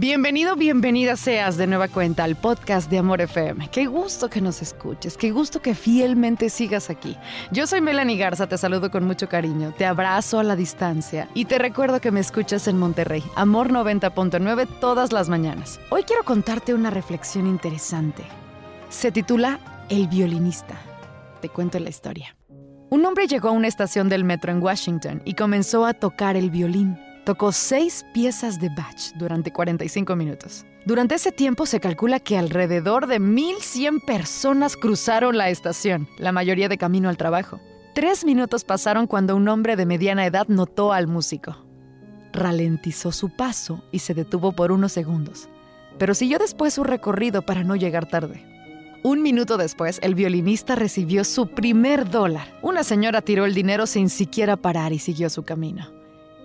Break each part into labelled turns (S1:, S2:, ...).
S1: Bienvenido, bienvenida seas de nueva cuenta al podcast de Amor FM. Qué gusto que nos escuches, qué gusto que fielmente sigas aquí. Yo soy Melanie Garza, te saludo con mucho cariño, te abrazo a la distancia y te recuerdo que me escuchas en Monterrey, Amor 90.9 todas las mañanas. Hoy quiero contarte una reflexión interesante. Se titula El violinista. Te cuento la historia. Un hombre llegó a una estación del metro en Washington y comenzó a tocar el violín. Tocó seis piezas de Bach durante 45 minutos. Durante ese tiempo se calcula que alrededor de 1.100 personas cruzaron la estación, la mayoría de camino al trabajo. Tres minutos pasaron cuando un hombre de mediana edad notó al músico. Ralentizó su paso y se detuvo por unos segundos, pero siguió después su recorrido para no llegar tarde. Un minuto después, el violinista recibió su primer dólar. Una señora tiró el dinero sin siquiera parar y siguió su camino.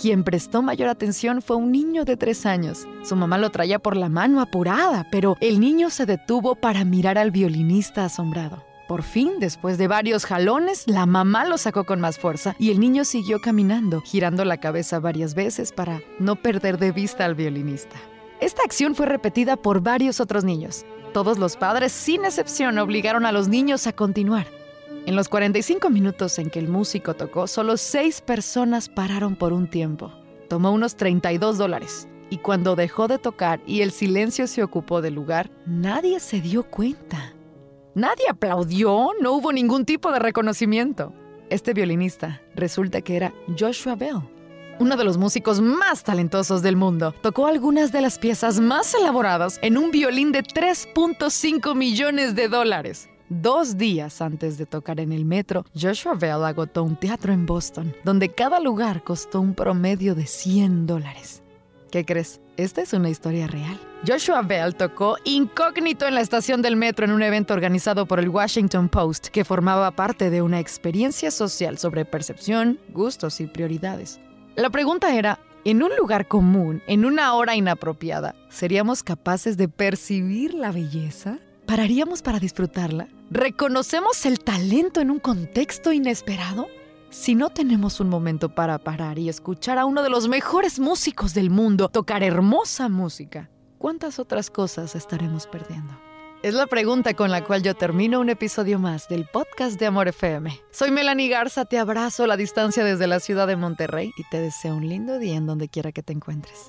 S1: Quien prestó mayor atención fue un niño de tres años. Su mamá lo traía por la mano apurada, pero el niño se detuvo para mirar al violinista asombrado. Por fin, después de varios jalones, la mamá lo sacó con más fuerza y el niño siguió caminando, girando la cabeza varias veces para no perder de vista al violinista. Esta acción fue repetida por varios otros niños. Todos los padres, sin excepción, obligaron a los niños a continuar. En los 45 minutos en que el músico tocó, solo seis personas pararon por un tiempo. Tomó unos 32 dólares. Y cuando dejó de tocar y el silencio se ocupó del lugar, nadie se dio cuenta. Nadie aplaudió, no hubo ningún tipo de reconocimiento. Este violinista resulta que era Joshua Bell, uno de los músicos más talentosos del mundo. Tocó algunas de las piezas más elaboradas en un violín de 3.5 millones de dólares. Dos días antes de tocar en el metro, Joshua Bell agotó un teatro en Boston, donde cada lugar costó un promedio de 100 dólares. ¿Qué crees? Esta es una historia real. Joshua Bell tocó incógnito en la estación del metro en un evento organizado por el Washington Post que formaba parte de una experiencia social sobre percepción, gustos y prioridades. La pregunta era, en un lugar común, en una hora inapropiada, ¿seríamos capaces de percibir la belleza? ¿Pararíamos para disfrutarla? ¿Reconocemos el talento en un contexto inesperado? Si no tenemos un momento para parar y escuchar a uno de los mejores músicos del mundo tocar hermosa música, ¿cuántas otras cosas estaremos perdiendo? Es la pregunta con la cual yo termino un episodio más del podcast de Amor FM. Soy Melanie Garza, te abrazo a la distancia desde la ciudad de Monterrey y te deseo un lindo día en donde quiera que te encuentres.